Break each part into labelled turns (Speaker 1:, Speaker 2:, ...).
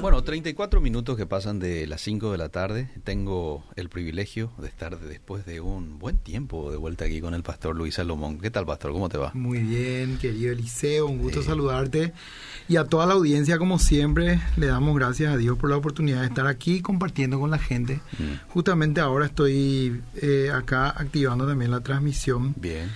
Speaker 1: Bueno, 34 minutos que pasan de las 5 de la tarde. Tengo el privilegio de estar después de un buen tiempo de vuelta aquí con el pastor Luis Salomón. ¿Qué tal, pastor? ¿Cómo te va?
Speaker 2: Muy bien, querido Eliseo, un gusto saludarte. Y a toda la audiencia, como siempre, le damos gracias a Dios por la oportunidad de estar aquí compartiendo con la gente. Mm. Justamente ahora estoy eh, acá activando también la transmisión.
Speaker 1: Bien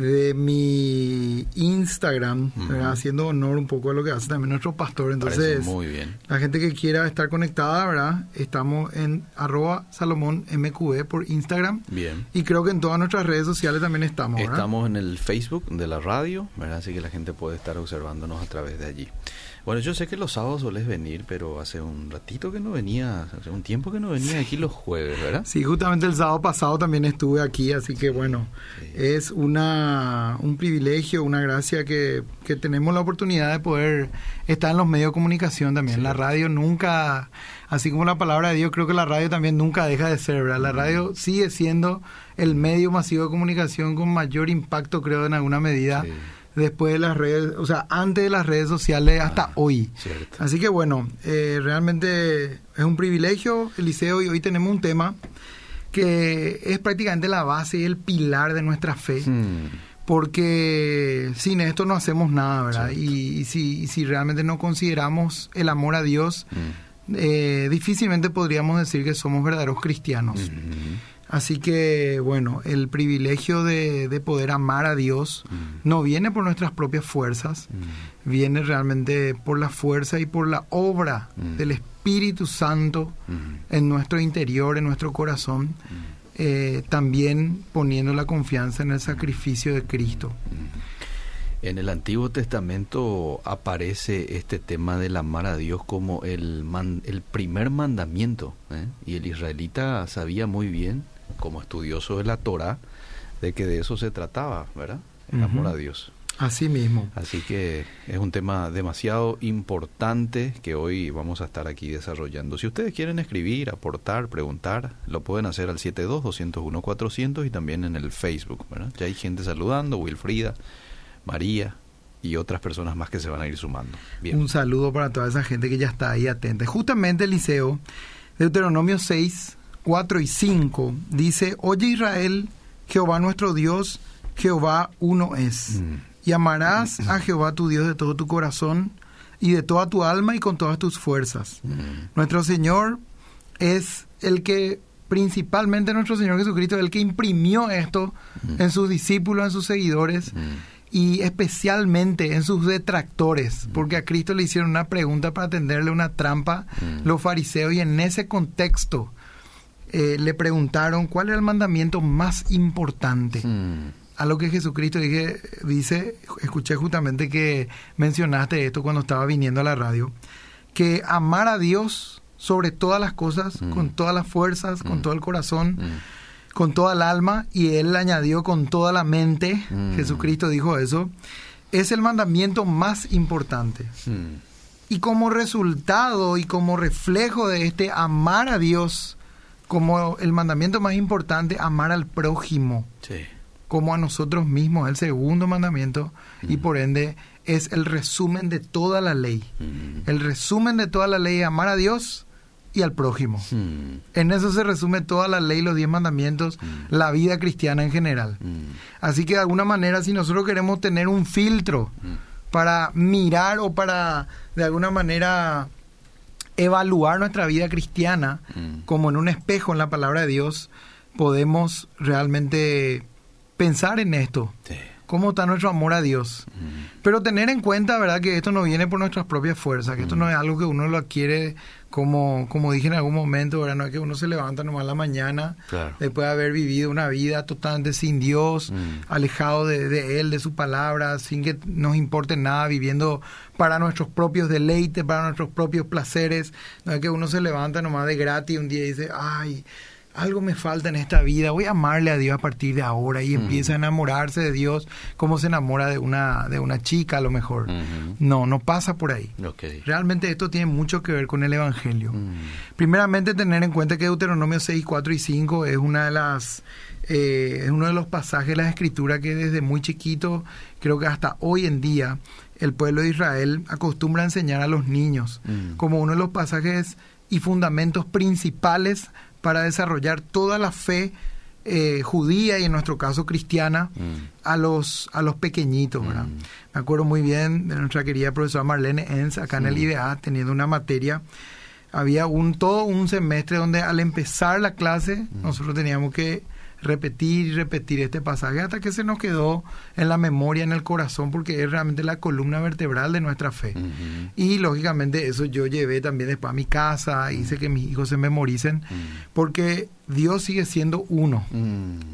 Speaker 2: de mi Instagram, haciendo honor un poco a lo que hace también nuestro pastor. Entonces,
Speaker 1: muy bien.
Speaker 2: la gente que quiera estar conectada, ¿verdad? Estamos en arroba Salomón MQB por Instagram.
Speaker 1: Bien.
Speaker 2: Y creo que en todas nuestras redes sociales también estamos, ¿verdad?
Speaker 1: Estamos en el Facebook de la radio, ¿verdad? Así que la gente puede estar observándonos a través de allí. Bueno, yo sé que los sábados sueles venir, pero hace un ratito que no venía, hace un tiempo que no venía aquí los jueves, ¿verdad?
Speaker 2: Sí, justamente el sábado pasado también estuve aquí, así que bueno, es una un privilegio, una gracia que, que, tenemos la oportunidad de poder estar en los medios de comunicación también. La radio nunca, así como la palabra de Dios, creo que la radio también nunca deja de ser, ¿verdad? La radio sigue siendo el medio masivo de comunicación con mayor impacto, creo, en alguna medida después de las redes, o sea, antes de las redes sociales hasta ah, hoy. Así que bueno, eh, realmente es un privilegio, Eliseo, y hoy tenemos un tema que es prácticamente la base y el pilar de nuestra fe. Hmm. Porque sin esto no hacemos nada, ¿verdad? Y, si, si, realmente no consideramos el amor a Dios, hmm. eh, difícilmente podríamos decir que somos verdaderos cristianos. Hmm. Así que, bueno, el privilegio de, de poder amar a Dios mm. no viene por nuestras propias fuerzas, mm. viene realmente por la fuerza y por la obra mm. del Espíritu Santo en nuestro interior, en nuestro corazón, eh, también poniendo la confianza en el sacrificio de Cristo.
Speaker 1: En el Antiguo Testamento aparece este tema del amar a Dios como el, el primer mandamiento, ¿eh? y el israelita sabía muy bien como estudioso de la Torah, de que de eso se trataba, ¿verdad? El amor a Dios.
Speaker 2: Así mismo.
Speaker 1: Así que es un tema demasiado importante que hoy vamos a estar aquí desarrollando. Si ustedes quieren escribir, aportar, preguntar, lo pueden hacer al 72-201-400 y también en el Facebook. ¿verdad? Ya hay gente saludando, Wilfrida, María y otras personas más que se van a ir sumando.
Speaker 2: Bien. Un saludo para toda esa gente que ya está ahí atenta. Justamente, Eliseo, Deuteronomio 6, 4 y 5 dice, Oye Israel, Jehová nuestro Dios, Jehová uno es. Mm. Y amarás a Jehová tu Dios de todo tu corazón y de toda tu alma y con todas tus fuerzas. Mm. Nuestro Señor es el que, principalmente nuestro Señor Jesucristo, el que imprimió esto mm. en sus discípulos, en sus seguidores y especialmente en sus detractores, porque a Cristo le hicieron una pregunta para tenderle una trampa los fariseos y en ese contexto eh, le preguntaron cuál era el mandamiento más importante. Hmm. A lo que Jesucristo dije, dice, escuché justamente que mencionaste esto cuando estaba viniendo a la radio, que amar a Dios sobre todas las cosas, hmm. con todas las fuerzas, con hmm. todo el corazón, con toda el alma, y él añadió con toda la mente, Jesucristo dijo eso, es el mandamiento más importante. Y como resultado y como reflejo de este amar a Dios, como el mandamiento más importante, amar al prójimo. Como a nosotros mismos, el segundo mandamiento, y por ende es el resumen de toda la ley. El resumen de toda la ley es amar a Dios y al prójimo. En eso se resume toda la ley, los diez mandamientos, la vida cristiana en general. Así que de alguna manera, si nosotros queremos tener un filtro para mirar o para de alguna manera evaluar nuestra vida cristiana mm. como en un espejo en la palabra de Dios, podemos realmente pensar en esto. ¿Cómo está nuestro amor a Dios? Mm. Pero tener en cuenta, ¿verdad?, que esto no viene por nuestras propias fuerzas, que esto mm. no es algo que uno lo adquiere como, como dije en algún momento, ¿verdad? No es que uno se levanta nomás la mañana, después de haber vivido una vida totalmente sin Dios, alejado de, de, Él, de su palabra, sin que nos importe nada, viviendo para nuestros propios deleites, para nuestros propios placeres. No es que uno se levanta nomás de gratis un día y dice, ay, algo me falta en esta vida, voy a amarle a Dios a partir de ahora y empieza a enamorarse de Dios como se enamora de una, de una chica a lo mejor. No, no pasa por ahí. Realmente esto tiene mucho que ver con el Evangelio. Primeramente tener en cuenta que Deuteronomio 6, 4 y 5 es una de las eh, es uno de los pasajes de la escritura que desde muy chiquito, creo que hasta hoy en día, el pueblo de Israel acostumbra a enseñar a los niños
Speaker 1: Mm.
Speaker 2: como uno de los pasajes y fundamentos principales para desarrollar toda la fe eh, judía y en nuestro caso cristiana
Speaker 1: Mm.
Speaker 2: a los a los pequeñitos, ¿verdad?
Speaker 1: Mm.
Speaker 2: Me acuerdo muy bien de nuestra querida profesora Marlene Enz acá en el. IDA teniendo una materia había un todo un semestre donde al empezar la clase
Speaker 1: Mm.
Speaker 2: nosotros teníamos que repetir y repetir este pasaje hasta que se nos quedó en la memoria, en el corazón, porque es realmente la columna vertebral de nuestra fe. Y lógicamente eso yo llevé también después a mi casa, hice que mis hijos se memoricen, porque Dios sigue siendo uno.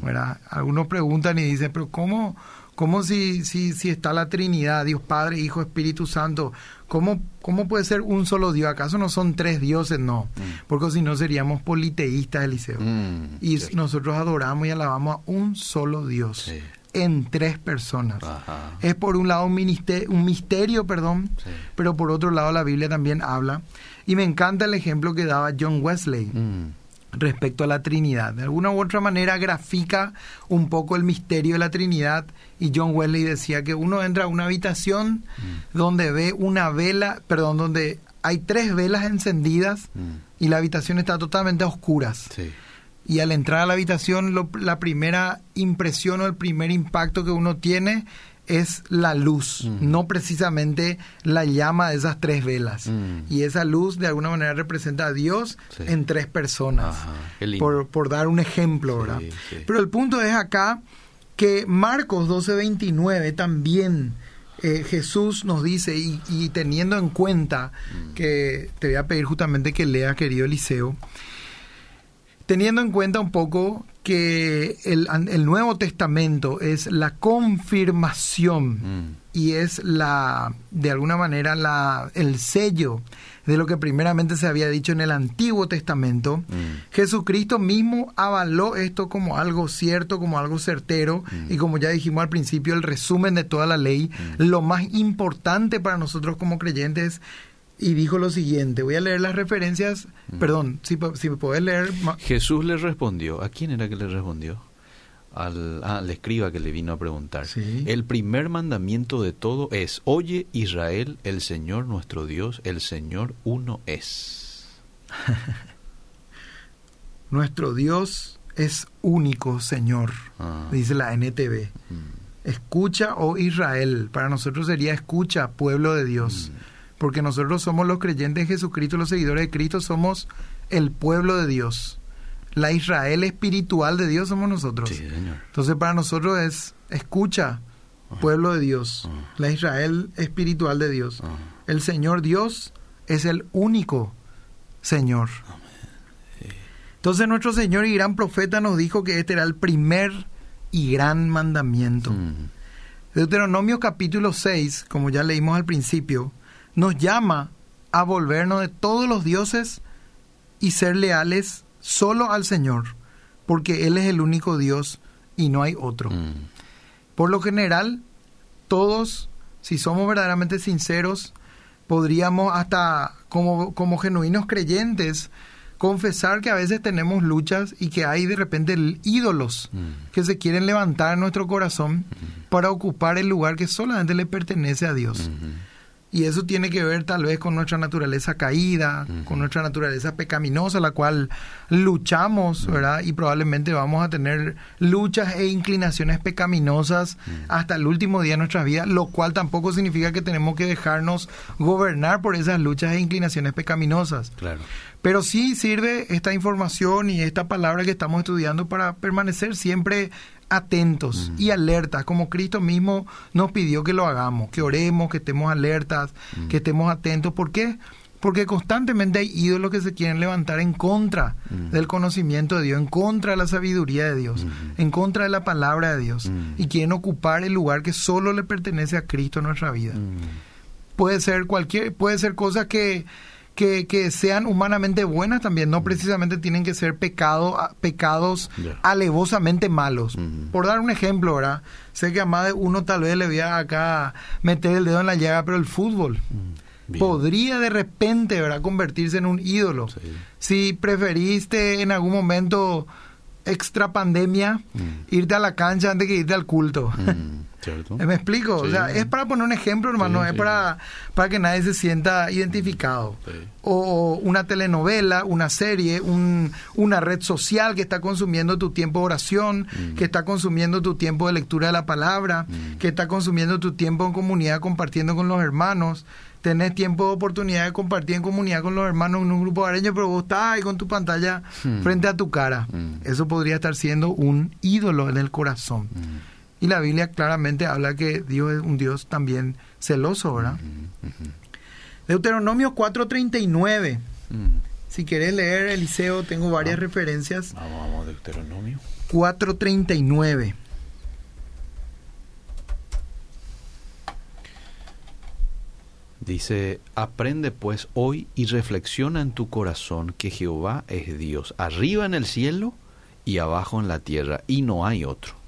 Speaker 2: ¿verdad? Algunos preguntan y dicen, pero ¿cómo, cómo si, si, si está la Trinidad, Dios Padre, Hijo, Espíritu Santo? ¿Cómo, ¿Cómo puede ser un solo Dios? ¿Acaso no son tres dioses? No,
Speaker 1: Mm.
Speaker 2: porque si no seríamos politeístas, Eliseo.
Speaker 1: Mm.
Speaker 2: Y
Speaker 1: Cierto.
Speaker 2: nosotros adoramos y alabamos a un solo Dios
Speaker 1: Sí.
Speaker 2: en tres personas.
Speaker 1: Ajá.
Speaker 2: Es por un lado un, minister- un misterio, perdón,
Speaker 1: Sí.
Speaker 2: pero por otro lado la Biblia también habla. Y me encanta el ejemplo que daba John Wesley
Speaker 1: Mm.
Speaker 2: Respecto a la Trinidad. De alguna u otra manera grafica un poco el misterio de la Trinidad y John Wesley decía que uno entra a una habitación
Speaker 1: Mm.
Speaker 2: donde ve una vela, perdón, donde hay tres velas encendidas
Speaker 1: Mm.
Speaker 2: y la habitación está totalmente a oscuras.
Speaker 1: Sí.
Speaker 2: Y al entrar a la habitación, lo- la primera impresión o el primer impacto que uno tiene es la luz,
Speaker 1: Mm.
Speaker 2: no precisamente la llama de esas tres velas.
Speaker 1: Mm.
Speaker 2: Y esa luz de alguna manera representa a Dios
Speaker 1: Sí.
Speaker 2: en tres personas,
Speaker 1: Ajá.
Speaker 2: Por, por dar un ejemplo,
Speaker 1: Sí,
Speaker 2: ¿verdad?
Speaker 1: sí.
Speaker 2: Pero el punto es acá que Marcos 12:29 también eh, Jesús nos dice, y, y teniendo en cuenta
Speaker 1: Mm.
Speaker 2: que te voy a pedir justamente que leas, querido Eliseo, teniendo en cuenta un poco que el, el Nuevo Testamento es la confirmación
Speaker 1: Mm.
Speaker 2: y es la de alguna manera la el sello de lo que primeramente se había dicho en el Antiguo Testamento.
Speaker 1: Mm.
Speaker 2: Jesucristo mismo avaló esto como algo cierto, como algo certero
Speaker 1: Mm.
Speaker 2: y como ya dijimos al principio, el resumen de toda la ley,
Speaker 1: Mm.
Speaker 2: lo más importante para nosotros como creyentes y dijo lo siguiente, voy a leer las referencias, perdón, si, me podés leer,
Speaker 1: Jesús le respondió. ¿A quién era que le respondió? Al, ah, al escriba que le vino a preguntar.
Speaker 2: Sí.
Speaker 1: El primer mandamiento de todo es, oye Israel, el Señor nuestro Dios, el Señor uno es.
Speaker 2: nuestro Dios es único, Señor,
Speaker 1: Ah.
Speaker 2: dice la NTV.
Speaker 1: Mm.
Speaker 2: Escucha, oh Israel. Para nosotros sería escucha, pueblo de Dios.
Speaker 1: Mm.
Speaker 2: Porque nosotros somos los creyentes de Jesucristo, los seguidores de Cristo, somos el pueblo de Dios. La Israel espiritual de Dios somos nosotros.
Speaker 1: Sí, señor.
Speaker 2: Entonces para nosotros es escucha, pueblo de Dios. La Israel espiritual de Dios. El Señor Dios es el único Señor. Entonces nuestro Señor y gran profeta nos dijo que este era el primer y gran mandamiento. Deuteronomio capítulo 6, como ya leímos al principio, nos llama a volvernos de todos los dioses y ser leales solo al Señor, porque Él es el único Dios y no hay otro.
Speaker 1: Mm.
Speaker 2: Por lo general, todos, si somos verdaderamente sinceros, podríamos hasta como, como genuinos creyentes confesar que a veces tenemos luchas y que hay de repente ídolos
Speaker 1: Mm.
Speaker 2: que se quieren levantar en nuestro corazón para ocupar el lugar que solamente le pertenece a Dios.
Speaker 1: Mhm.
Speaker 2: Y eso tiene que ver tal vez con nuestra naturaleza caída, con nuestra naturaleza pecaminosa, la cual luchamos, ¿verdad? Y probablemente vamos a tener luchas e inclinaciones pecaminosas hasta el último día de nuestra vida, lo cual tampoco significa que tenemos que dejarnos gobernar por esas luchas e inclinaciones pecaminosas.
Speaker 1: Claro.
Speaker 2: Pero sí sirve esta información y esta palabra que estamos estudiando para permanecer siempre atentos y alertas, como Cristo mismo nos pidió que lo hagamos, que oremos, que estemos alertas, que estemos atentos. ¿Por qué? Porque constantemente hay ídolos que se quieren levantar en contra del conocimiento de Dios, en contra de la sabiduría de Dios, en contra de la palabra de Dios, y quieren ocupar el lugar que solo le pertenece a Cristo en nuestra vida. Puede ser cualquier puede ser cosas que, que, que sean humanamente buenas también no precisamente tienen que ser pecado, pecados alevosamente malos por dar un ejemplo ¿verdad? sé que a más de uno tal vez le voy a acá meter el dedo en la llaga pero el fútbol
Speaker 1: Mm.
Speaker 2: Podría de repente ¿verdad? convertirse en un ídolo
Speaker 1: Sí.
Speaker 2: si preferiste en algún momento extra pandemia
Speaker 1: Mm.
Speaker 2: irte a la cancha antes que irte al culto
Speaker 1: Mm. ¿Cierto?
Speaker 2: ¿Me explico? O sea, es para poner un ejemplo, hermano,
Speaker 1: Sí,
Speaker 2: es
Speaker 1: sí.
Speaker 2: para, para que nadie se sienta identificado. O una telenovela, una serie, un- una red social que está consumiendo tu tiempo de oración,
Speaker 1: Mm.
Speaker 2: que está consumiendo tu tiempo de lectura de la palabra,
Speaker 1: Mm.
Speaker 2: que está consumiendo tu tiempo en comunidad compartiendo con los hermanos. Tenés tiempo de oportunidad de compartir en comunidad con los hermanos en un grupo areño, pero vos estás ahí con tu pantalla
Speaker 1: Mm.
Speaker 2: frente a tu cara. Eso podría estar siendo un ídolo en el corazón. Y la Biblia claramente habla que Dios es un Dios también celoso, ¿verdad?
Speaker 1: Mm, ujú.
Speaker 2: Deuteronomio 4:39.
Speaker 1: Mm.
Speaker 2: Si querés leer, Eliseo, tengo varias referencias.
Speaker 1: Vamos, vamos, Deuteronomio.
Speaker 2: 4:39.
Speaker 1: Dice, aprende pues hoy y reflexiona en tu corazón que Jehová es Dios, arriba en el cielo y abajo en la tierra, y no hay otro.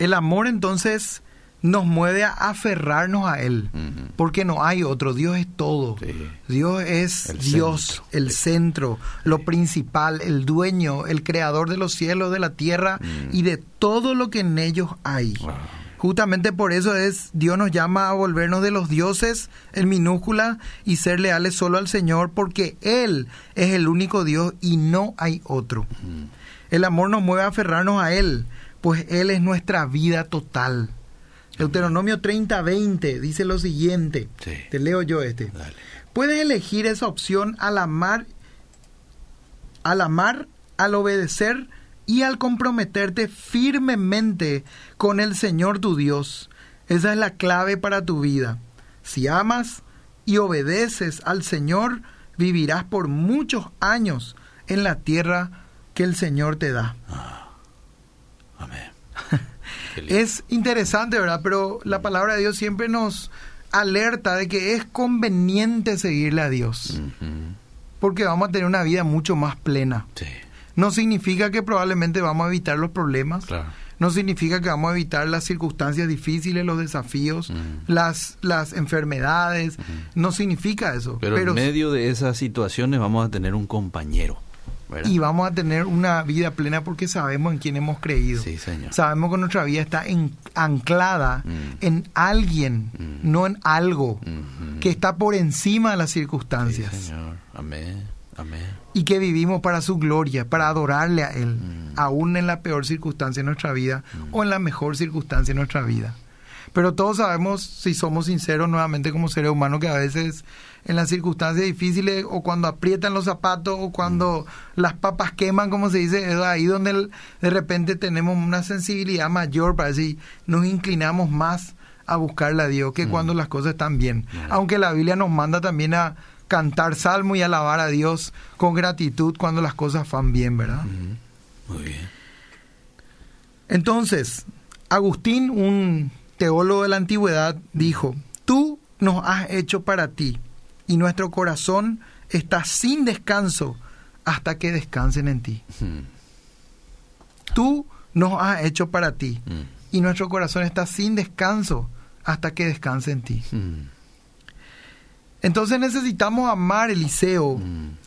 Speaker 2: El amor entonces nos mueve a aferrarnos a Él, porque no hay otro. Dios es todo.
Speaker 1: Sí.
Speaker 2: Dios es
Speaker 1: El
Speaker 2: Dios,
Speaker 1: centro.
Speaker 2: el centro, lo principal, el dueño, el creador de los cielos, de la tierra
Speaker 1: Mm.
Speaker 2: y de todo lo que en ellos hay.
Speaker 1: Wow.
Speaker 2: Justamente por eso es Dios nos llama a volvernos de los dioses en minúscula y ser leales solo al Señor porque Él es el único Dios y no hay otro.
Speaker 1: Mm.
Speaker 2: El amor nos mueve a aferrarnos a Él, pues Él es nuestra vida total. Deuteronomio 30:20 dice lo siguiente.
Speaker 1: Sí.
Speaker 2: Te leo yo este.
Speaker 1: Dale.
Speaker 2: Puedes elegir esa opción al amar, al amar, al obedecer y al comprometerte firmemente con el Señor tu Dios. Esa es la clave para tu vida. Si amas y obedeces al Señor, vivirás por muchos años en la tierra que el Señor te da.
Speaker 1: Amén.
Speaker 2: Es interesante, ¿verdad? Pero la palabra de Dios siempre nos alerta de que es conveniente seguirle a Dios, porque vamos a tener una vida mucho más plena.
Speaker 1: Sí,
Speaker 2: No significa que probablemente vamos a evitar los problemas,
Speaker 1: claro.
Speaker 2: no significa que vamos a evitar las circunstancias difíciles, los desafíos,
Speaker 1: Ujú.
Speaker 2: las, las enfermedades, no significa eso.
Speaker 1: Pero, en medio de esas situaciones vamos a tener un compañero, ¿verdad?
Speaker 2: y vamos a tener una vida plena porque sabemos en quién hemos creído.
Speaker 1: Sí, señor.
Speaker 2: Sabemos que nuestra vida está en- anclada
Speaker 1: Mm.
Speaker 2: en alguien,
Speaker 1: Mm.
Speaker 2: no en algo,
Speaker 1: Ujú.
Speaker 2: que está por encima de las
Speaker 1: Sí,
Speaker 2: circunstancias
Speaker 1: señor. Amén. Amén.
Speaker 2: y que vivimos para su gloria, para adorarle a Él,
Speaker 1: Mm.
Speaker 2: aún en la peor circunstancia de nuestra vida o en la mejor circunstancia de nuestra vida. Pero todos sabemos, si somos sinceros nuevamente como seres humanos, que a veces en las circunstancias difíciles o cuando aprietan los zapatos o cuando
Speaker 1: Mm.
Speaker 2: las papas queman, como se dice, es ahí donde el- de repente tenemos una sensibilidad mayor para decir, nos inclinamos más a buscarle a Dios que
Speaker 1: Mm.
Speaker 2: cuando las cosas están bien.
Speaker 1: Mm.
Speaker 2: Aunque la Biblia nos manda también a cantar salmo y alabar a Dios con gratitud cuando las cosas van bien, ¿verdad?
Speaker 1: Muy bien.
Speaker 2: Entonces, Agustín, un teólogo de la antigüedad, dijo, tú nos has hecho para ti y nuestro corazón está sin descanso hasta que descansen en ti.
Speaker 1: Ujú.
Speaker 2: Tú nos has hecho para ti
Speaker 1: Mm.
Speaker 2: y nuestro corazón está sin descanso hasta que descanse en ti.
Speaker 1: Mm.
Speaker 2: Entonces necesitamos amar, Eliseo,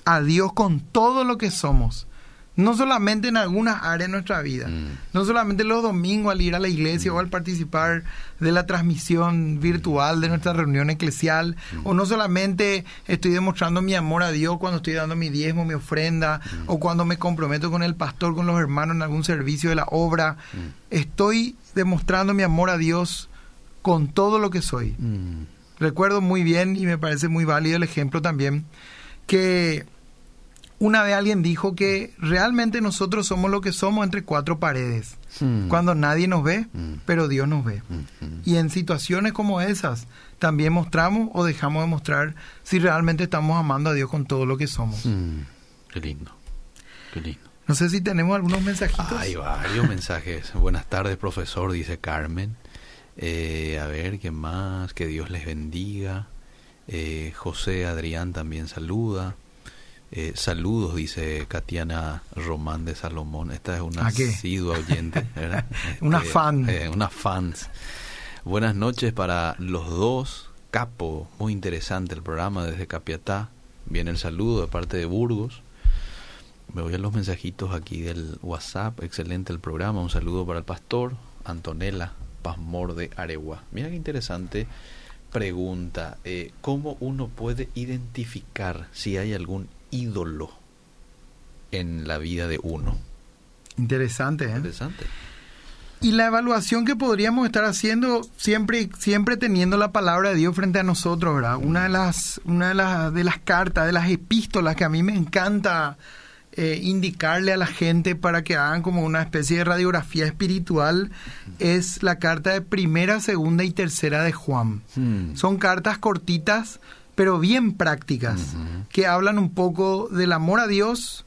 Speaker 2: a Dios con todo lo que somos. No solamente en algunas áreas de nuestra vida.
Speaker 1: Mm.
Speaker 2: No solamente los domingos al ir a la iglesia o al participar de la transmisión virtual de nuestra reunión eclesial. O no solamente estoy demostrando mi amor a Dios cuando estoy dando mi diezmo, mi ofrenda. O cuando me comprometo con el pastor, con los hermanos en algún servicio de la obra. Estoy demostrando mi amor a Dios con todo lo que soy.
Speaker 1: Mm.
Speaker 2: Recuerdo muy bien y me parece muy válido el ejemplo también que una vez alguien dijo que realmente nosotros somos lo que somos entre cuatro paredes,
Speaker 1: Mm.
Speaker 2: cuando nadie nos ve,
Speaker 1: Mm.
Speaker 2: pero Dios nos ve.
Speaker 1: Ujú.
Speaker 2: Y en situaciones como esas también mostramos o dejamos de mostrar si realmente estamos amando a Dios con todo lo que somos.
Speaker 1: Qué lindo. Qué lindo.
Speaker 2: No sé si tenemos algunos mensajitos.
Speaker 1: Hay varios mensajes. Buenas tardes, profesor, dice Carmen. Eh, a ver, ¿qué más? Que Dios les bendiga. Eh, José Adrián también saluda. Eh, saludos, dice Katiana Román de Salomón. Esta es una asidua oyente. ¿verdad?
Speaker 2: Una
Speaker 1: Este,
Speaker 2: fan.
Speaker 1: eh, fans. Buenas noches para los dos. Capo, muy interesante el programa desde Capiatá. Viene el saludo de parte de Burgos. Me voy a los mensajitos aquí del WhatsApp. Excelente el programa. Un saludo para el pastor Antonella Pasmor de Aregua. Mira qué interesante pregunta. Eh, ¿Cómo uno puede identificar si hay algún ídolo en la vida de uno?
Speaker 2: Interesante, ¿eh?
Speaker 1: Interesante.
Speaker 2: Y la evaluación que podríamos estar haciendo siempre, siempre teniendo la palabra de Dios frente a nosotros, ¿verdad? Una de las, una de las, de las cartas, de las epístolas que a mí me encanta eh, indicarle a la gente para que hagan como una especie de radiografía espiritual es la carta de primera, segunda y tercera de Juan.
Speaker 1: Hmm.
Speaker 2: Son cartas cortitas, pero bien prácticas, que hablan un poco del amor a Dios,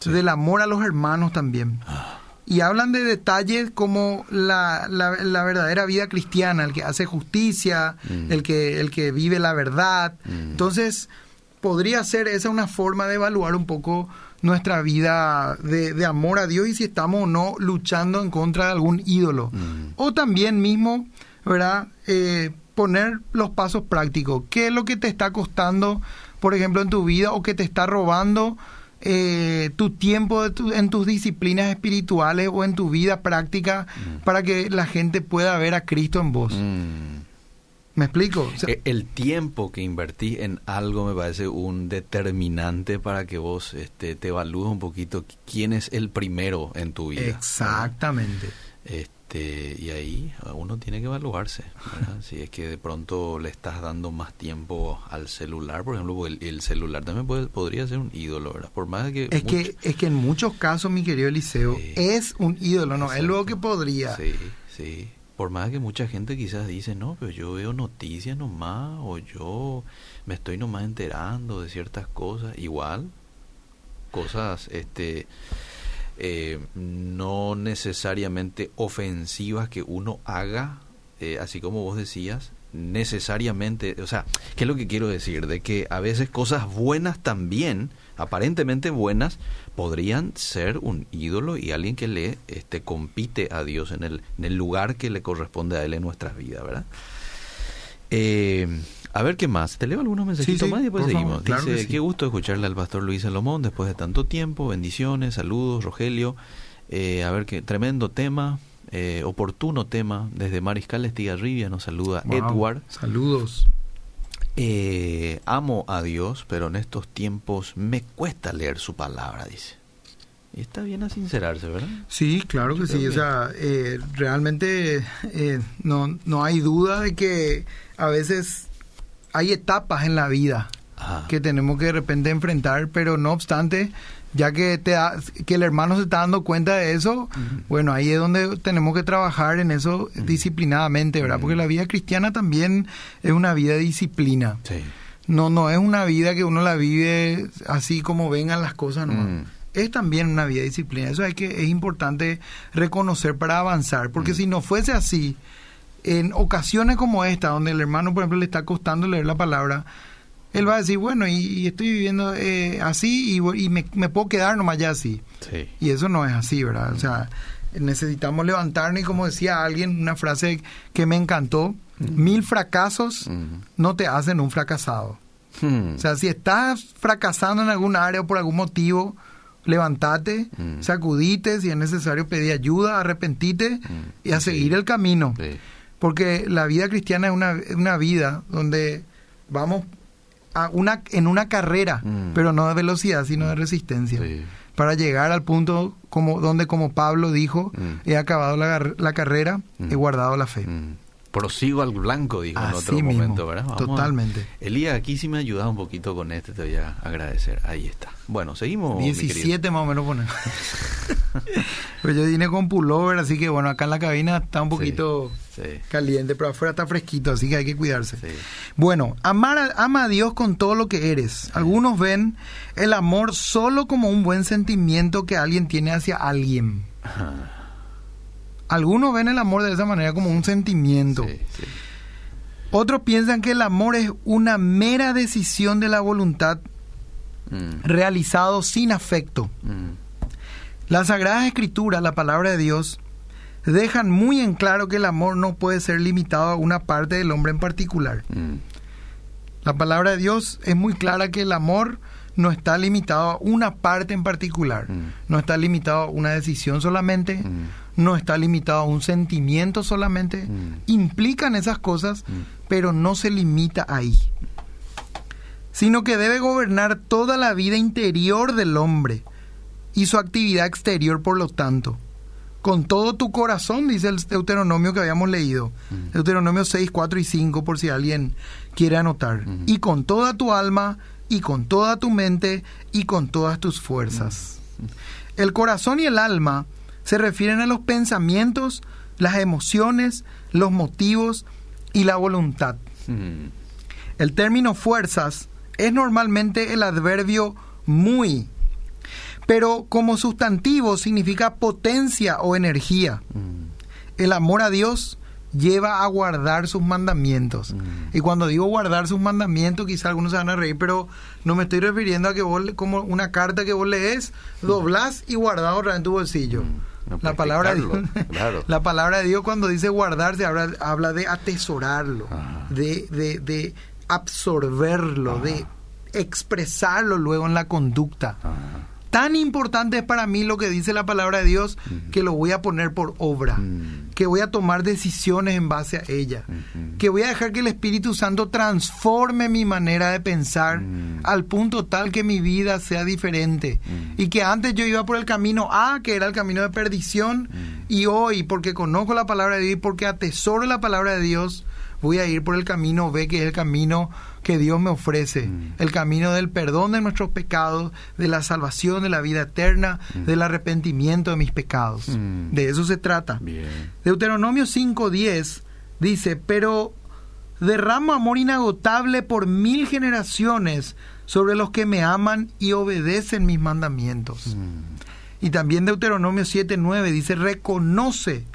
Speaker 1: Sí.
Speaker 2: del amor a los hermanos también.
Speaker 1: Ah,
Speaker 2: Y hablan de detalles como la, la- la verdadera vida cristiana, el que hace justicia,
Speaker 1: Mm.
Speaker 2: el, que, el que vive la verdad.
Speaker 1: Mm.
Speaker 2: Entonces, podría ser esa una forma de evaluar un poco nuestra vida de, de amor a Dios y si estamos o no luchando en contra de algún ídolo.
Speaker 1: Mm.
Speaker 2: O también mismo, ¿verdad? Eh, poner los pasos prácticos. ¿Qué es lo que te está costando, por ejemplo, en tu vida o que te está robando eh, tu tiempo de tu- en tus disciplinas espirituales o en tu vida práctica para que la gente pueda ver a Cristo en vos?
Speaker 1: Mm.
Speaker 2: ¿Me explico? O sea,
Speaker 1: Eh, El tiempo que invertí en algo me parece un determinante para que vos este, te evalúes un poquito quién es el primero en tu vida.
Speaker 2: exactamente.
Speaker 1: Este, y ahí uno tiene que evaluarse. ¿verdad? si es que de pronto le estás dando más tiempo al celular, por ejemplo, el, el celular también puede- podría ser un ídolo, ¿verdad? Por más que...
Speaker 2: Es que, es que en muchos casos, mi querido Eliseo,
Speaker 1: Sí.
Speaker 2: es un ídolo, no es lo que podría.
Speaker 1: Sí, sí. Por más que mucha gente quizás dice, no, pero yo veo noticias nomás, o yo me estoy nomás enterando de ciertas cosas, igual, cosas, este, eh, no necesariamente ofensivas que uno haga, eh, así como vos decías, necesariamente, o sea, ¿qué es lo que quiero decir? De que a veces cosas buenas también, aparentemente buenas, podrían ser un ídolo y alguien que le este, compite a Dios en el, en el lugar que le corresponde a Él en nuestras vidas, ¿verdad? Eh, a ver qué más. Te leo algunos mensajitos
Speaker 2: Sí, sí,
Speaker 1: más y después
Speaker 2: favor,
Speaker 1: seguimos.
Speaker 2: claro
Speaker 1: Dice,
Speaker 2: sí.
Speaker 1: qué gusto escucharle al pastor Luis Salomón después de tanto tiempo. Bendiciones, saludos, Rogelio. Eh, a ver qué tremendo tema, eh, oportuno tema. Desde Mariscal Estigarribia nos saluda
Speaker 2: Wow,
Speaker 1: Edward.
Speaker 2: Saludos.
Speaker 1: Eh, amo a Dios, pero en estos tiempos me cuesta leer su palabra, dice. Y está bien a sincerarse, ¿verdad?
Speaker 2: Sí, claro
Speaker 1: Yo
Speaker 2: que sí. O sea, eh, realmente eh, no, no hay duda de que a veces hay etapas en la vida que tenemos que de repente enfrentar, pero no obstante, ya que, te da- que el hermano se está dando cuenta de eso, bueno, ahí es donde tenemos que trabajar en eso disciplinadamente, ¿verdad? Porque la vida cristiana también es una vida de disciplina.
Speaker 1: sí.
Speaker 2: No, no es una vida que uno la vive así como vengan las cosas. Es también una vida de disciplina. Eso hay que, es importante reconocer para avanzar. Porque si no fuese así, en ocasiones como esta, donde el hermano, por ejemplo, le está costando leer la palabra, él va a decir, bueno, y, y estoy viviendo eh, así y, y me, me puedo quedar nomás ya así.
Speaker 1: Sí.
Speaker 2: Y eso no es así, ¿verdad? O sea, necesitamos levantarnos y como decía alguien, una frase que me encantó, mil fracasos
Speaker 1: Mm.
Speaker 2: no te hacen un fracasado.
Speaker 1: Hmm.
Speaker 2: O sea, si estás fracasando en algún área o por algún motivo, levántate,
Speaker 1: Mm.
Speaker 2: sacudite, si es necesario pedir ayuda, arrepentite
Speaker 1: Mm.
Speaker 2: y a seguir el camino.
Speaker 1: Sí.
Speaker 2: Porque la vida cristiana es una, una vida donde vamos a una, en una carrera,
Speaker 1: Mm.
Speaker 2: pero no de velocidad, sino de resistencia.
Speaker 1: Sí.
Speaker 2: Para llegar al punto como, donde, como Pablo dijo,
Speaker 1: Mm.
Speaker 2: he acabado la, la carrera,
Speaker 1: Mm.
Speaker 2: he guardado la fe.
Speaker 1: Prosigo al blanco, dijo en otro
Speaker 2: mismo,
Speaker 1: momento, ¿verdad? Vamos a-
Speaker 2: totalmente.
Speaker 1: Elías, aquí sí me ha ayudado un poquito con este, te voy a agradecer. Ahí está. Bueno, seguimos. mi querido.
Speaker 2: 17 más o menos pone. pues yo vine con pullover, así que bueno, acá en la cabina está un poquito
Speaker 1: Sí,
Speaker 2: caliente, pero afuera está fresquito, así que hay que cuidarse.
Speaker 1: sí.
Speaker 2: Bueno, amar a- ama a Dios con todo lo que eres. Algunos ven el amor solo como un buen sentimiento que alguien tiene hacia alguien.
Speaker 1: Ajá.
Speaker 2: Algunos ven el amor de esa manera como un sentimiento.
Speaker 1: Sí, sí.
Speaker 2: Otros piensan que el amor es una mera decisión de la voluntad
Speaker 1: Mm.
Speaker 2: realizado sin afecto.
Speaker 1: Mm.
Speaker 2: Las Sagradas Escrituras, la palabra de Dios, dejan muy en claro que el amor no puede ser limitado a una parte del hombre en particular.
Speaker 1: Mm.
Speaker 2: La palabra de Dios es muy clara que el amor no está limitado a una parte en particular.
Speaker 1: Mm.
Speaker 2: No está limitado a una decisión solamente. No está limitado a un sentimiento solamente,
Speaker 1: Mm.
Speaker 2: implican esas cosas,
Speaker 1: Mm.
Speaker 2: pero no se limita ahí, sino que debe gobernar toda la vida interior del hombre y su actividad exterior, por lo tanto. Con todo tu corazón, dice el Deuteronomio que habíamos leído.
Speaker 1: Mm.
Speaker 2: Deuteronomio 6, 4 y 5, por si alguien quiere anotar.
Speaker 1: Mm.
Speaker 2: Y con toda tu alma, y con toda tu mente, y con todas tus fuerzas. El corazón y el alma se refieren a los pensamientos, las emociones, los motivos y la voluntad.
Speaker 1: Mm.
Speaker 2: El término fuerzas es normalmente el adverbio muy, pero como sustantivo significa potencia o energía.
Speaker 1: Mm.
Speaker 2: El amor a Dios lleva a guardar sus mandamientos.
Speaker 1: Mm.
Speaker 2: Y cuando digo guardar sus mandamientos, quizá algunos se van a reír, pero no me estoy refiriendo a que vos, como una carta que vos lees, doblás y guardás otra en tu bolsillo.
Speaker 1: Mm. No,
Speaker 2: La palabra, de Dios,
Speaker 1: claro.
Speaker 2: la palabra de Dios cuando dice guardarse habla, habla de atesorarlo, de, de, de absorberlo,
Speaker 1: Ajá.
Speaker 2: de expresarlo luego en la conducta. Tan importante es para mí lo que dice la palabra de Dios que lo voy a poner por obra,
Speaker 1: Mm.
Speaker 2: Que voy a tomar decisiones en base a ella, que voy a dejar que el Espíritu Santo transforme mi manera de pensar
Speaker 1: Mm.
Speaker 2: al punto tal que mi vida sea diferente.
Speaker 1: Mm.
Speaker 2: Y que antes yo iba por el camino A, que era el camino de perdición,
Speaker 1: Mm.
Speaker 2: y hoy, porque conozco la palabra de Dios y porque atesoro la palabra de Dios, voy a ir por el camino B, que es el camino que Dios me ofrece,
Speaker 1: Mm.
Speaker 2: el camino del perdón de nuestros pecados, de la salvación, de la vida eterna,
Speaker 1: Mm.
Speaker 2: del arrepentimiento de mis pecados.
Speaker 1: Mm.
Speaker 2: De eso se trata.
Speaker 1: Bien.
Speaker 2: Deuteronomio 5.10 dice, pero derramo amor inagotable por mil generaciones sobre los que me aman y obedecen mis mandamientos. Y también Deuteronomio 7.9 dice, reconoce,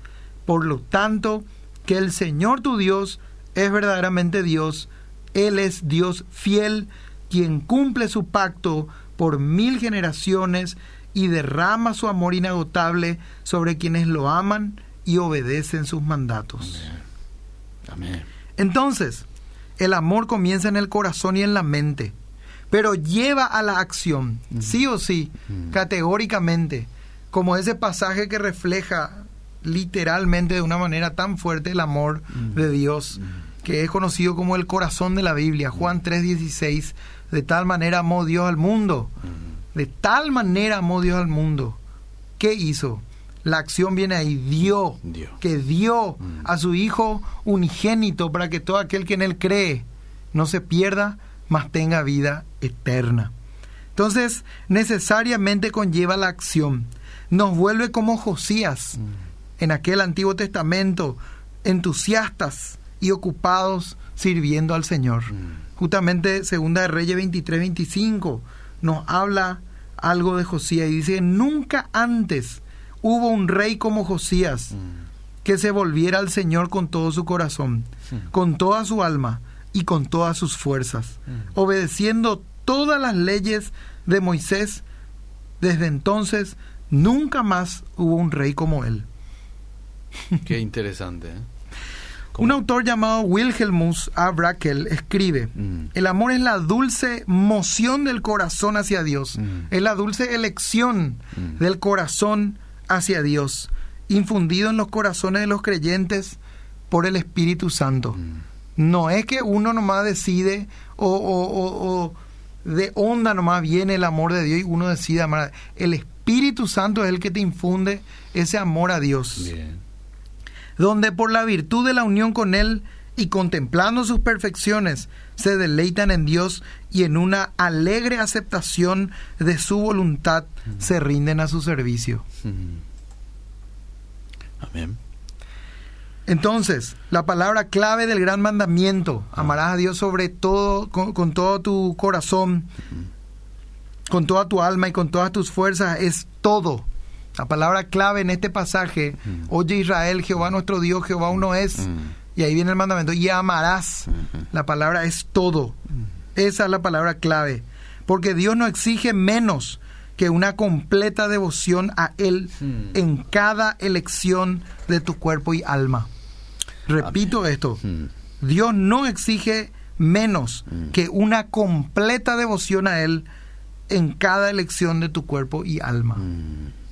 Speaker 2: por lo tanto, que el Señor tu Dios es verdaderamente Dios. Él es Dios fiel, quien cumple su pacto por mil generaciones y derrama su amor inagotable sobre quienes lo aman y obedecen sus mandatos.
Speaker 1: Amén.
Speaker 2: Entonces, el amor comienza en el corazón y en la mente, pero lleva a la acción, sí o sí, categóricamente, como ese pasaje que refleja literalmente de una manera tan fuerte el amor de Dios. Que es conocido como el corazón de la Biblia, Juan 3:16, de tal manera amó Dios al mundo, de tal manera amó Dios al mundo. ¿Qué hizo? La acción viene ahí, dio,
Speaker 1: Dio.
Speaker 2: que dio
Speaker 1: Mm.
Speaker 2: a su Hijo unigénito para que todo aquel que en Él cree no se pierda, mas tenga vida eterna. Entonces, necesariamente conlleva la acción. Nos vuelve como Josías
Speaker 1: Mm.
Speaker 2: en aquel Antiguo Testamento, entusiastas y ocupados sirviendo al Señor.
Speaker 1: Mm.
Speaker 2: Justamente Segunda de Reyes 23, 25 nos habla algo de Josías y dice, nunca antes hubo un rey como Josías
Speaker 1: Mm.
Speaker 2: que se volviera al Señor con todo su corazón, con toda su alma y con todas sus fuerzas,
Speaker 1: Mm.
Speaker 2: obedeciendo todas las leyes de Moisés. Desde entonces nunca más hubo un rey como él.
Speaker 1: Qué interesante. ¿eh?
Speaker 2: Un autor llamado Wilhelmus A. Brackel escribe,
Speaker 1: Mm.
Speaker 2: el amor es la dulce moción del corazón hacia Dios,
Speaker 1: Mm.
Speaker 2: es la dulce elección
Speaker 1: Mm.
Speaker 2: del corazón hacia Dios, infundido en los corazones de los creyentes por el Espíritu Santo. No es que uno nomás decide o, o- o- o de onda nomás viene el amor de Dios y uno decide amar. El Espíritu Santo es el que te infunde ese amor a Dios
Speaker 1: Bien.
Speaker 2: Donde por la virtud de la unión con Él y contemplando sus perfecciones, se deleitan en Dios y en una alegre aceptación de su voluntad se rinden a su servicio.
Speaker 1: Amén.
Speaker 2: Entonces, la palabra clave del gran mandamiento, amarás a Dios sobre todo, con, con todo tu corazón, con toda tu alma y con todas tus fuerzas, es todo. La palabra clave en este pasaje,
Speaker 1: Mm.
Speaker 2: oye Israel, Jehová nuestro Dios, Jehová uno es.
Speaker 1: Mm.
Speaker 2: Y ahí viene el mandamiento, y amarás.
Speaker 1: Ujú.
Speaker 2: La palabra es todo. Esa es la palabra clave. Porque Dios no exige menos que una completa devoción a Él
Speaker 1: Mm.
Speaker 2: en cada elección de tu cuerpo y alma. Repito esto.
Speaker 1: Mm.
Speaker 2: Dios no exige menos
Speaker 1: Mm.
Speaker 2: que una completa devoción a Él en cada elección de tu cuerpo y alma.
Speaker 1: Mm.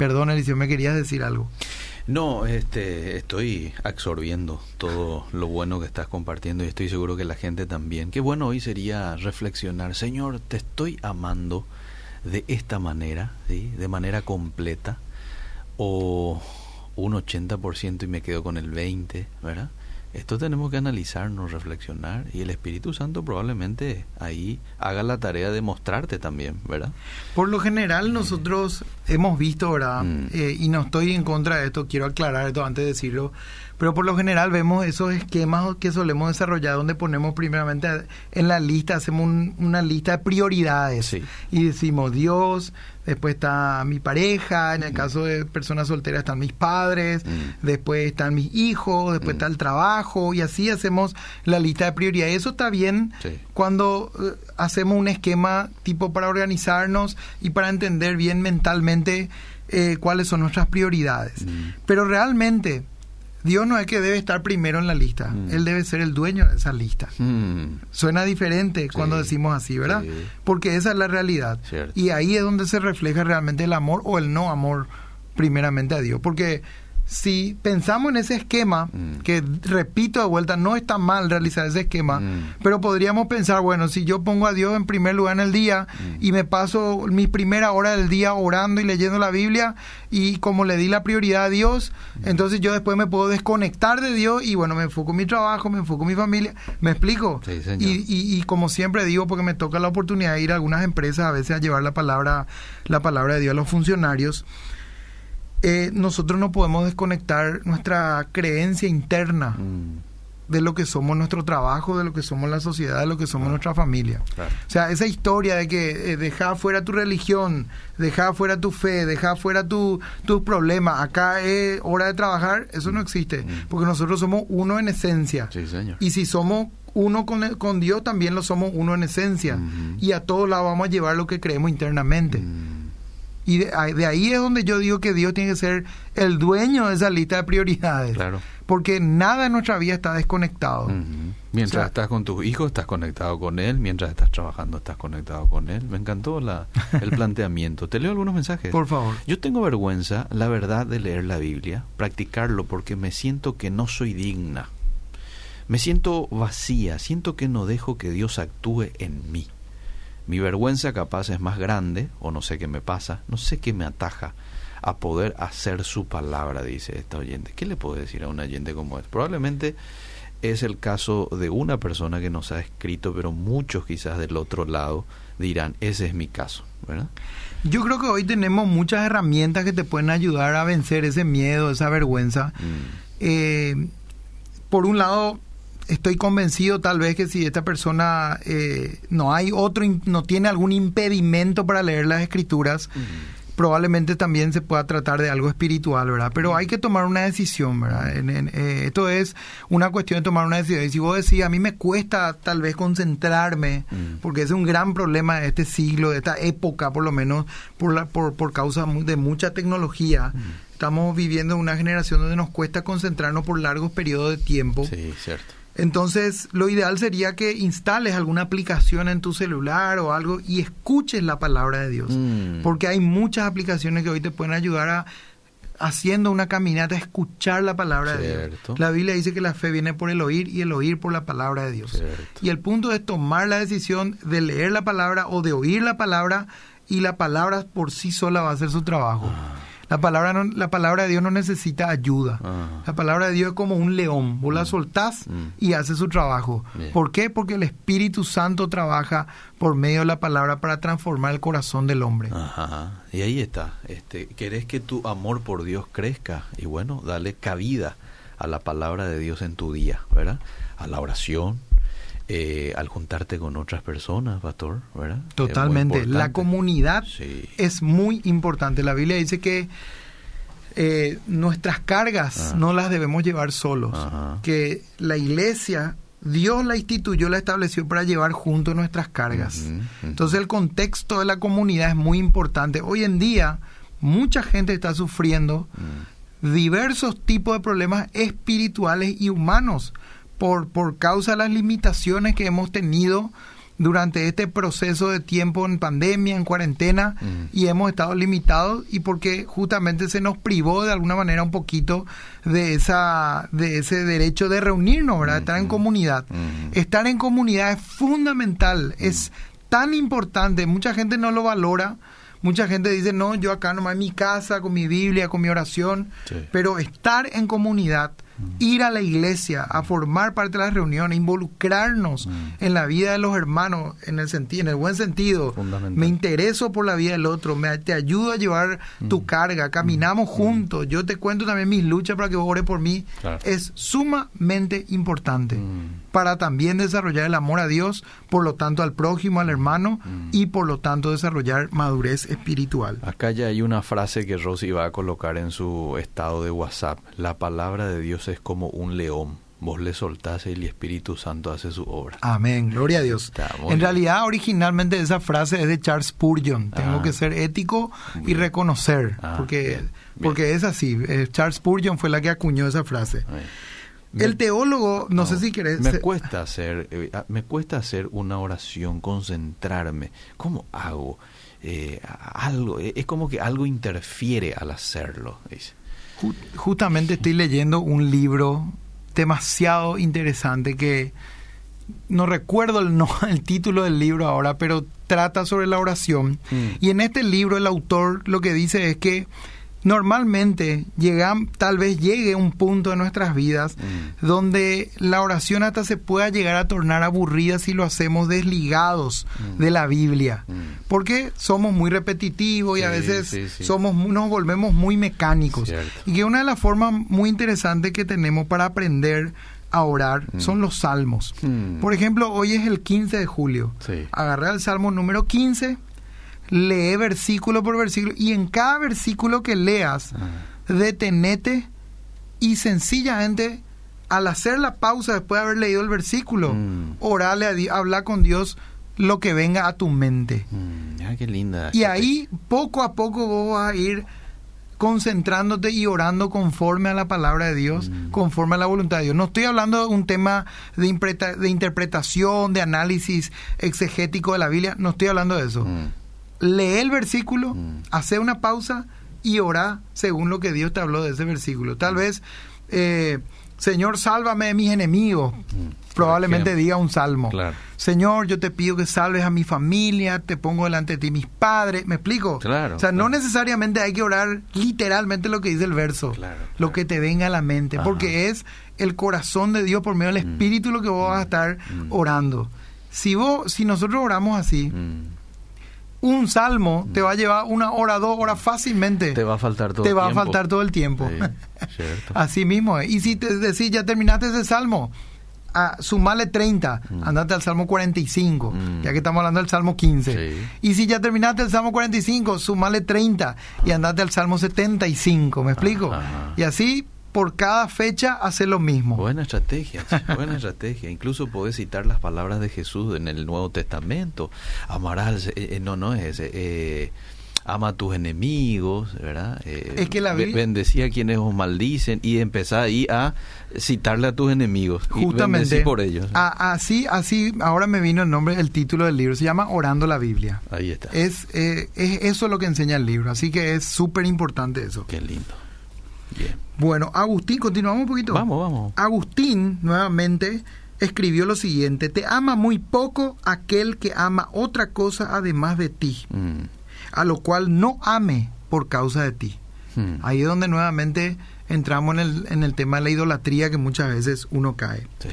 Speaker 2: Perdón, Eliseo, me querías decir algo.
Speaker 1: No, este, estoy absorbiendo todo lo bueno que estás compartiendo y estoy seguro que la gente también. Qué bueno hoy sería reflexionar, Señor, te estoy amando de esta manera, ¿sí? de manera completa, o un 80% y me quedo con el 20%, ¿verdad? Esto tenemos que analizarnos, reflexionar y el Espíritu Santo probablemente ahí haga la tarea de mostrarte también, ¿verdad?
Speaker 2: Por lo general nosotros hemos visto, ¿verdad? Mm. Eh, y no estoy en contra de esto, quiero aclarar esto antes de decirlo, pero por lo general vemos esos esquemas que solemos desarrollar donde ponemos primeramente en la lista, hacemos una lista de prioridades y decimos Dios, después está mi pareja, en el mm. caso de personas solteras están mis padres, mm. después están mis hijos, después mm. está el trabajo y así hacemos la lista de prioridades. Eso está bien cuando eh, hacemos un esquema tipo para organizarnos y para entender bien mentalmente eh, cuáles son nuestras prioridades. Pero realmente Dios no es que debe estar primero en la lista, mm. Él debe ser el dueño de esa lista. Mm. Suena diferente cuando decimos así, ¿verdad? Porque esa es la realidad. Y ahí es donde se refleja realmente el amor o el no amor primeramente a Dios. Porque si pensamos en ese esquema, mm. que repito de vuelta, no está mal realizar ese esquema, mm. pero podríamos pensar, bueno, si yo pongo a Dios en primer lugar en el día mm. y me paso mi primera hora del día orando y leyendo la Biblia y como le di la prioridad a Dios, entonces yo después me puedo desconectar de Dios y bueno, me enfoco en mi trabajo, me enfoco en mi familia, ¿me explico? y, y, como siempre digo, porque me toca la oportunidad de ir a algunas empresas a veces a llevar la palabra, la palabra de Dios a los funcionarios, eh, nosotros no podemos desconectar nuestra creencia interna mm. de lo que somos nuestro trabajo, de lo que somos la sociedad, de lo que somos nuestra familia. O sea, esa historia de que eh, deja fuera tu religión, deja fuera tu fe, deja fuera tus problemas, acá es hora de trabajar, eso no existe, mm. porque nosotros somos uno en esencia. Y si somos uno con, con, Dios, también lo somos uno en esencia. Y a todos lados vamos a llevar lo que creemos internamente. Y de, ahí es donde yo digo que Dios tiene que ser el dueño de esa lista de prioridades. Claro. Porque nada en nuestra vida está desconectado.
Speaker 1: Mientras estás con tus hijos, estás conectado con Él. Mientras estás trabajando, estás conectado con Él. Me encantó la, el planteamiento. Te leo algunos mensajes.
Speaker 2: Por favor.
Speaker 1: Yo tengo vergüenza, la verdad, de leer la Biblia, practicarlo, porque me siento que no soy digna. Me siento vacía, siento que no dejo que Dios actúe en mí. Mi vergüenza capaz es más grande, o no sé qué me pasa, no sé qué me ataja a poder hacer su palabra, dice esta oyente. ¿Qué le puedo decir a un oyente como es? Probablemente es el caso de una persona que nos ha escrito, pero muchos quizás del otro lado dirán, ese es mi caso, ¿verdad?
Speaker 2: Yo creo que hoy tenemos muchas herramientas que te pueden ayudar a vencer ese miedo, esa vergüenza. Mm. Eh, por un lado, estoy convencido tal vez que si esta persona eh, no hay otro, no tiene algún impedimento para leer las escrituras, probablemente también se pueda tratar de algo espiritual, ¿verdad? Pero hay que tomar una decisión, ¿verdad? Eh, esto es una cuestión de tomar una decisión. Y si vos decís, a mí me cuesta tal vez concentrarme, porque es un gran problema de este siglo, de esta época, por lo menos por, la, por, por causa de mucha tecnología. Estamos viviendo una generación donde nos cuesta concentrarnos por largos periodos de tiempo.
Speaker 1: Sí, cierto.
Speaker 2: Entonces, lo ideal sería que instales alguna aplicación en tu celular o algo y escuches la palabra de Dios. Mm. Porque hay muchas aplicaciones que hoy te pueden ayudar a, haciendo una caminata, a escuchar la palabra de Dios. La Biblia dice que la fe viene por el oír y el oír por la palabra de Dios. Y el punto es tomar la decisión de leer la palabra o de oír la palabra y la palabra por sí sola va a hacer su trabajo. Ah. La palabra, no, la palabra de Dios no necesita ayuda. Ah. La palabra de Dios es como un león. Vos la mm. soltás mm. y hace su trabajo. ¿Por qué? Porque el Espíritu Santo trabaja por medio de la palabra para transformar el corazón del hombre.
Speaker 1: Ajá. Y ahí está. Este, ¿Querés que tu amor por Dios crezca? Y bueno, dale cabida a la palabra de Dios en tu día, ¿verdad? A la oración, eh, al juntarte con otras personas, pastor, ¿verdad?
Speaker 2: Totalmente. La comunidad es muy importante. La Biblia dice que eh, nuestras cargas ah. no las debemos llevar solos, que la iglesia Dios la instituyó, la estableció para llevar junto nuestras cargas. Entonces el contexto de la comunidad es muy importante. Hoy en día mucha gente está sufriendo mm. diversos tipos de problemas espirituales y humanos por, por causa de las limitaciones que hemos tenido durante este proceso de tiempo en pandemia, en cuarentena,
Speaker 1: Mm.
Speaker 2: y hemos estado limitados y porque justamente se nos privó de alguna manera un poquito de esa de ese derecho de reunirnos, ¿verdad? Estar en
Speaker 1: Mm.
Speaker 2: comunidad.
Speaker 1: Mm.
Speaker 2: Estar en comunidad es fundamental, es tan importante, mucha gente no lo valora. Mucha gente dice, no, yo acá nomás en mi casa, con mi Biblia, con mi oración,
Speaker 1: Sí.
Speaker 2: pero estar en comunidad, ir a la iglesia, a formar parte de las reuniones, involucrarnos
Speaker 1: Mm.
Speaker 2: en la vida de los hermanos, en el sentido, en el buen sentido. Me intereso por la vida del otro, me, te ayudo a llevar
Speaker 1: Mm.
Speaker 2: tu carga, caminamos juntos, yo te cuento también mis luchas para que vos ores por mí.
Speaker 1: Claro.
Speaker 2: Es sumamente importante
Speaker 1: Mm.
Speaker 2: Para también desarrollar el amor a Dios, por lo tanto al prójimo, al hermano,
Speaker 1: Mm.
Speaker 2: y por lo tanto desarrollar madurez espiritual.
Speaker 1: Acá ya hay una frase que Rosy va a colocar en su estado de WhatsApp. La palabra de Dios es como un león. Vos le soltás y el Espíritu Santo hace su obra.
Speaker 2: Amén, gloria a Dios.
Speaker 1: Está
Speaker 2: En
Speaker 1: bien.
Speaker 2: realidad, originalmente esa frase es de Charles Spurgeon. Tengo
Speaker 1: Ah.
Speaker 2: que ser ético y reconocer,
Speaker 1: Ah,
Speaker 2: porque,
Speaker 1: bien,
Speaker 2: porque es así. Eh, Charles Spurgeon fue la que acuñó esa frase. El teólogo, no, sé si querés...
Speaker 1: Me
Speaker 2: se-
Speaker 1: cuesta hacer, eh, ah, me cuesta hacer una oración, concentrarme. ¿Cómo hago? Eh, algo, eh, es como que algo interfiere al hacerlo. dice.
Speaker 2: Justamente estoy leyendo un libro demasiado interesante que no recuerdo el, no, el título del libro ahora, pero trata sobre la oración.
Speaker 1: Mm.
Speaker 2: Y en este libro el autor lo que dice es que normalmente llegan, tal vez llegue un punto en nuestras vidas
Speaker 1: Mm.
Speaker 2: donde la oración hasta se pueda llegar a tornar aburrida si lo hacemos desligados
Speaker 1: Mm.
Speaker 2: de la Biblia.
Speaker 1: Mm.
Speaker 2: Porque somos muy repetitivos y a veces
Speaker 1: sí, sí.
Speaker 2: somos nos volvemos muy mecánicos.
Speaker 1: Cierto.
Speaker 2: Y que una de las formas muy interesantes que tenemos para aprender a orar son los salmos. Por ejemplo, hoy es el 15 de julio. Agarré el salmo número 15, lee versículo por versículo y en cada versículo que leas,
Speaker 1: Ah.
Speaker 2: detenete y sencillamente al hacer la pausa después de haber leído el versículo,
Speaker 1: Mm.
Speaker 2: orale a Dios, habla con Dios lo que venga a tu mente.
Speaker 1: Mm, ah, qué linda.
Speaker 2: Y ahí poco a poco vos vas a ir concentrándote y orando conforme a la palabra de Dios,
Speaker 1: Mm.
Speaker 2: conforme a la voluntad de Dios. No estoy hablando de un tema de, de interpretación, de análisis exegético de la Biblia, no estoy hablando de eso.
Speaker 1: Mm.
Speaker 2: Lee el versículo,
Speaker 1: Mm.
Speaker 2: hace una pausa y ora según lo que Dios te habló de ese versículo. Tal vez, eh, Señor, sálvame de mis enemigos.
Speaker 1: Mm.
Speaker 2: Probablemente diga un salmo.
Speaker 1: Claro.
Speaker 2: Señor, yo te pido que salves a mi familia, te pongo delante de ti mis padres. ¿Me explico?
Speaker 1: Claro,
Speaker 2: O sea, no necesariamente hay que orar literalmente lo que dice el verso,
Speaker 1: Claro,
Speaker 2: lo que te venga a la mente,
Speaker 1: Ajá.
Speaker 2: porque es el corazón de Dios por medio del
Speaker 1: Mm.
Speaker 2: Espíritu lo que vos vas a estar
Speaker 1: Mm.
Speaker 2: orando. Si vos, si nosotros oramos así,
Speaker 1: Mm.
Speaker 2: Un salmo te va a llevar una hora, dos horas fácilmente.
Speaker 1: Te va a faltar todo
Speaker 2: Te
Speaker 1: el
Speaker 2: va a
Speaker 1: tiempo.
Speaker 2: faltar todo el tiempo.
Speaker 1: Sí.
Speaker 2: Así mismo es. Y si te decís, ya terminaste ese salmo, a sumarle 30,
Speaker 1: Mm.
Speaker 2: andate al salmo 45,
Speaker 1: Mm.
Speaker 2: ya que estamos hablando del salmo 15.
Speaker 1: Sí.
Speaker 2: Y si ya terminaste el salmo 45, sumarle 30 y andate al salmo 75, ¿me explico?
Speaker 1: Ajá.
Speaker 2: Y así, por cada fecha, hace lo mismo.
Speaker 1: Buena estrategia, buena estrategia. Incluso podés citar las palabras de Jesús en el Nuevo Testamento. Amarás, eh, eh, no, no es ese. eh, ama a tus enemigos, ¿verdad? Eh,
Speaker 2: Es que la Biblia-
Speaker 1: Bendecí a quienes os maldicen y empezá ahí a citarle a tus enemigos.
Speaker 2: Justamente.
Speaker 1: por ellos.
Speaker 2: a- así, así, ahora me vino el nombre, el título del libro, se llama Orando la Biblia.
Speaker 1: Ahí está.
Speaker 2: Es, eh, es eso lo que enseña el libro, así que es súper importante eso.
Speaker 1: Qué lindo.
Speaker 2: Bueno, Agustín, continuamos un poquito.
Speaker 1: Vamos, vamos.
Speaker 2: Agustín, nuevamente, escribió lo siguiente, te ama muy poco aquel que ama otra cosa además de ti,
Speaker 1: Mm,
Speaker 2: a lo cual no ame por causa de ti.
Speaker 1: mm,
Speaker 2: Ahí es donde nuevamente entramos en el, en el tema de la idolatría que muchas veces uno cae.
Speaker 1: sí.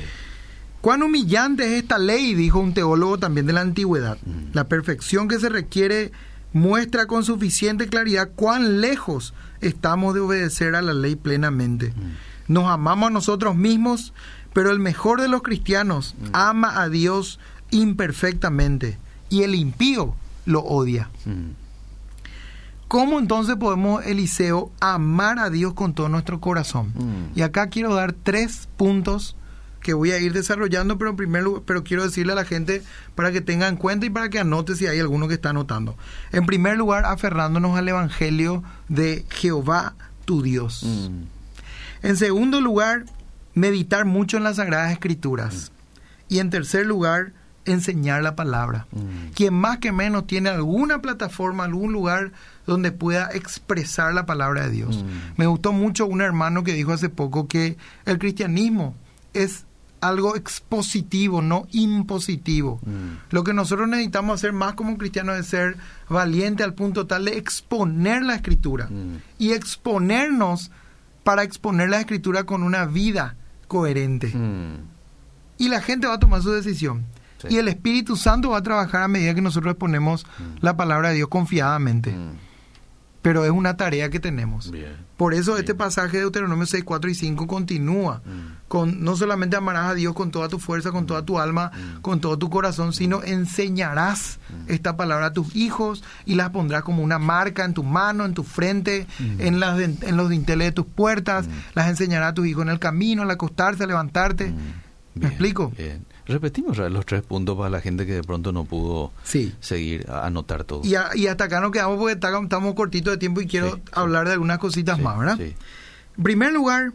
Speaker 2: Cuán humillante es esta ley, dijo un teólogo también de la antigüedad.
Speaker 1: Mm.
Speaker 2: La perfección que se requiere muestra con suficiente claridad cuán lejos estamos de obedecer a la ley plenamente.
Speaker 1: Mm.
Speaker 2: Nos amamos a nosotros mismos, pero el mejor de los cristianos
Speaker 1: Mm.
Speaker 2: ama a Dios imperfectamente y el impío lo odia.
Speaker 1: Mm,
Speaker 2: ¿Cómo entonces podemos, Eliseo, amar a Dios con todo nuestro corazón? Y acá quiero dar tres puntos que voy a ir desarrollando, pero en primer lugar, pero quiero decirle a la gente para que tenga en cuenta y para que anote si hay alguno que está anotando. En primer lugar, aferrándonos al Evangelio de Jehová tu Dios.
Speaker 1: mm,
Speaker 2: En segundo lugar, meditar mucho en las Sagradas Escrituras. Y en tercer lugar, enseñar la palabra.
Speaker 1: Mm.
Speaker 2: Quien más que menos tiene alguna plataforma, algún lugar donde pueda expresar la palabra de Dios.
Speaker 1: Mm.
Speaker 2: Me gustó mucho un hermano que dijo hace poco que el cristianismo es algo expositivo, no impositivo.
Speaker 1: Mm.
Speaker 2: Lo que nosotros necesitamos hacer más como cristianos es ser valiente al punto tal de exponer la escritura
Speaker 1: Mm.
Speaker 2: y exponernos para exponer la escritura con una vida coherente.
Speaker 1: Mm.
Speaker 2: Y la gente va a tomar su decisión.
Speaker 1: Sí.
Speaker 2: Y el Espíritu Santo va a trabajar a medida que nosotros exponemos
Speaker 1: Mm.
Speaker 2: la palabra de Dios confiadamente.
Speaker 1: Mm.
Speaker 2: Pero es una tarea que tenemos.
Speaker 1: Bien.
Speaker 2: Por eso este pasaje de Deuteronomio 6, 4 y 5 continúa.
Speaker 1: Mm.
Speaker 2: Con, no solamente amarás a Dios con toda tu fuerza, con toda tu alma,
Speaker 1: Mm.
Speaker 2: con todo tu corazón, sino enseñarás
Speaker 1: Mm.
Speaker 2: esta palabra a tus hijos y las pondrás como una marca en tu mano, en tu frente,
Speaker 1: Mm.
Speaker 2: en, las en los dinteles de tus puertas.
Speaker 1: Mm.
Speaker 2: Las enseñarás a tus hijos en el camino, al acostarse, a levantarte.
Speaker 1: Mm.
Speaker 2: ¿Me
Speaker 1: Bien,
Speaker 2: explico?
Speaker 1: Bien. Repetimos los tres puntos para la gente que de pronto no pudo
Speaker 2: Sí.
Speaker 1: seguir, a- anotar todo.
Speaker 2: Y, a- y hasta acá nos quedamos porque está- estamos cortitos de tiempo y quiero
Speaker 1: Sí, sí.
Speaker 2: hablar de algunas cositas más, ¿verdad? En primer lugar,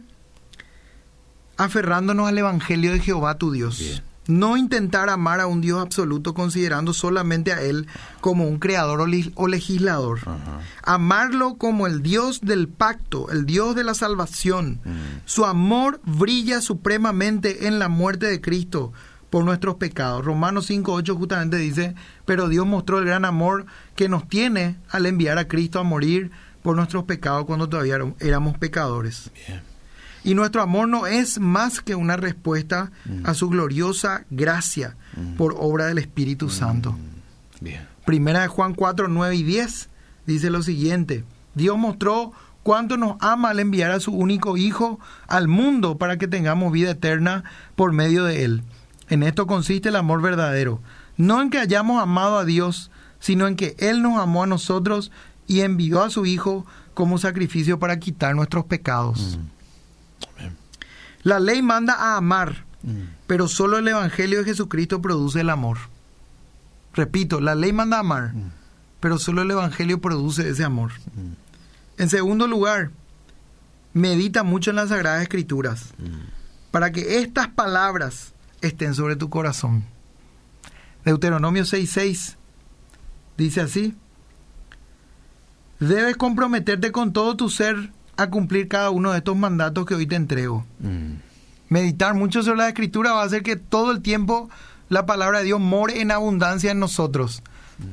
Speaker 2: aferrándonos al Evangelio de Jehová tu Dios.
Speaker 1: Bien.
Speaker 2: No intentar amar a un Dios absoluto considerando solamente a Él como un creador o, legislador. Amarlo como el Dios del pacto, el Dios de la salvación.
Speaker 1: Mm.
Speaker 2: Su amor brilla supremamente en la muerte de Cristo por nuestros pecados. Romanos 5.8 justamente dice, pero Dios mostró el gran amor que nos tiene al enviar a Cristo a morir por nuestros pecados cuando todavía éramos- pecadores.
Speaker 1: Bien.
Speaker 2: Y nuestro amor no es más que una respuesta
Speaker 1: Mm.
Speaker 2: a su gloriosa gracia
Speaker 1: Mm.
Speaker 2: por obra del Espíritu Santo.
Speaker 1: Bien.
Speaker 2: Primera de Juan 4, 9 y 10 dice lo siguiente, Dios mostró cuánto nos ama al enviar a su único Hijo al mundo para que tengamos vida eterna por medio de Él. En esto consiste el amor verdadero, no en que hayamos amado a Dios, sino en que Él nos amó a nosotros y envió a su Hijo como sacrificio para quitar nuestros pecados.
Speaker 1: Mm.
Speaker 2: La ley manda a amar,
Speaker 1: Mm.
Speaker 2: pero solo el Evangelio de Jesucristo produce el amor. Repito, la ley manda a amar,
Speaker 1: Mm.
Speaker 2: pero solo el Evangelio produce ese amor. En segundo lugar, medita mucho en las Sagradas Escrituras, para que estas palabras estén sobre tu corazón. Deuteronomio 6:6 dice así, debes comprometerte con todo tu ser a cumplir cada uno de estos mandatos que hoy te entrego.
Speaker 1: Mm.
Speaker 2: Meditar mucho sobre la escritura va a hacer que todo el tiempo la palabra de Dios more en abundancia en nosotros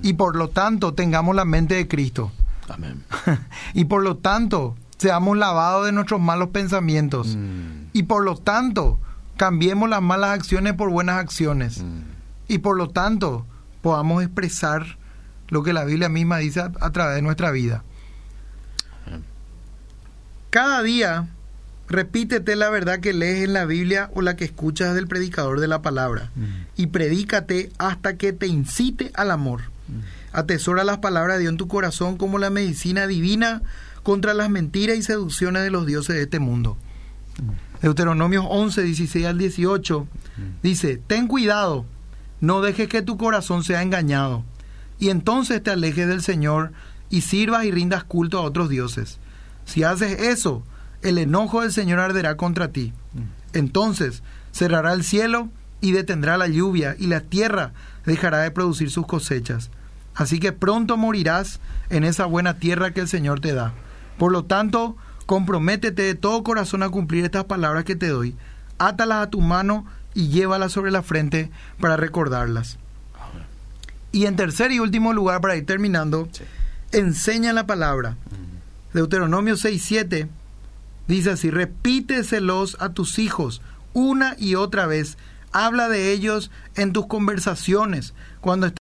Speaker 2: y por lo tanto tengamos la mente de Cristo
Speaker 1: Amén.
Speaker 2: y por lo tanto seamos lavados de nuestros malos pensamientos
Speaker 1: Mm.
Speaker 2: y por lo tanto cambiemos las malas acciones por buenas acciones
Speaker 1: Mm.
Speaker 2: y por lo tanto podamos expresar lo que la Biblia misma dice a, a través de nuestra vida. Cada día repítete la verdad que lees en la Biblia o la que escuchas del predicador de la palabra
Speaker 1: Mm.
Speaker 2: y predícate hasta que te incite al amor. Atesora las palabras de Dios en tu corazón como la medicina divina contra las mentiras y seducciones de los dioses de este mundo. Deuteronomios 11, 16 al 18 dice, ten cuidado, no dejes que tu corazón sea engañado, y entonces te alejes del Señor y sirvas y rindas culto a otros dioses. Si haces eso, el enojo del Señor arderá contra ti. Entonces cerrará el cielo y detendrá la lluvia, y la tierra dejará de producir sus cosechas. Así que pronto morirás en esa buena tierra que el Señor te da. Por lo tanto, comprométete de todo corazón a cumplir estas palabras que te doy. Átalas a tu mano y llévalas sobre la frente para recordarlas.
Speaker 1: Amén.
Speaker 2: Y en tercer y último lugar, para ir terminando,
Speaker 1: Sí.
Speaker 2: enseña la palabra.
Speaker 1: Mm.
Speaker 2: Deuteronomio 6:7 dice así, repíteselos a tus hijos una y otra vez, habla de ellos en tus conversaciones, cuando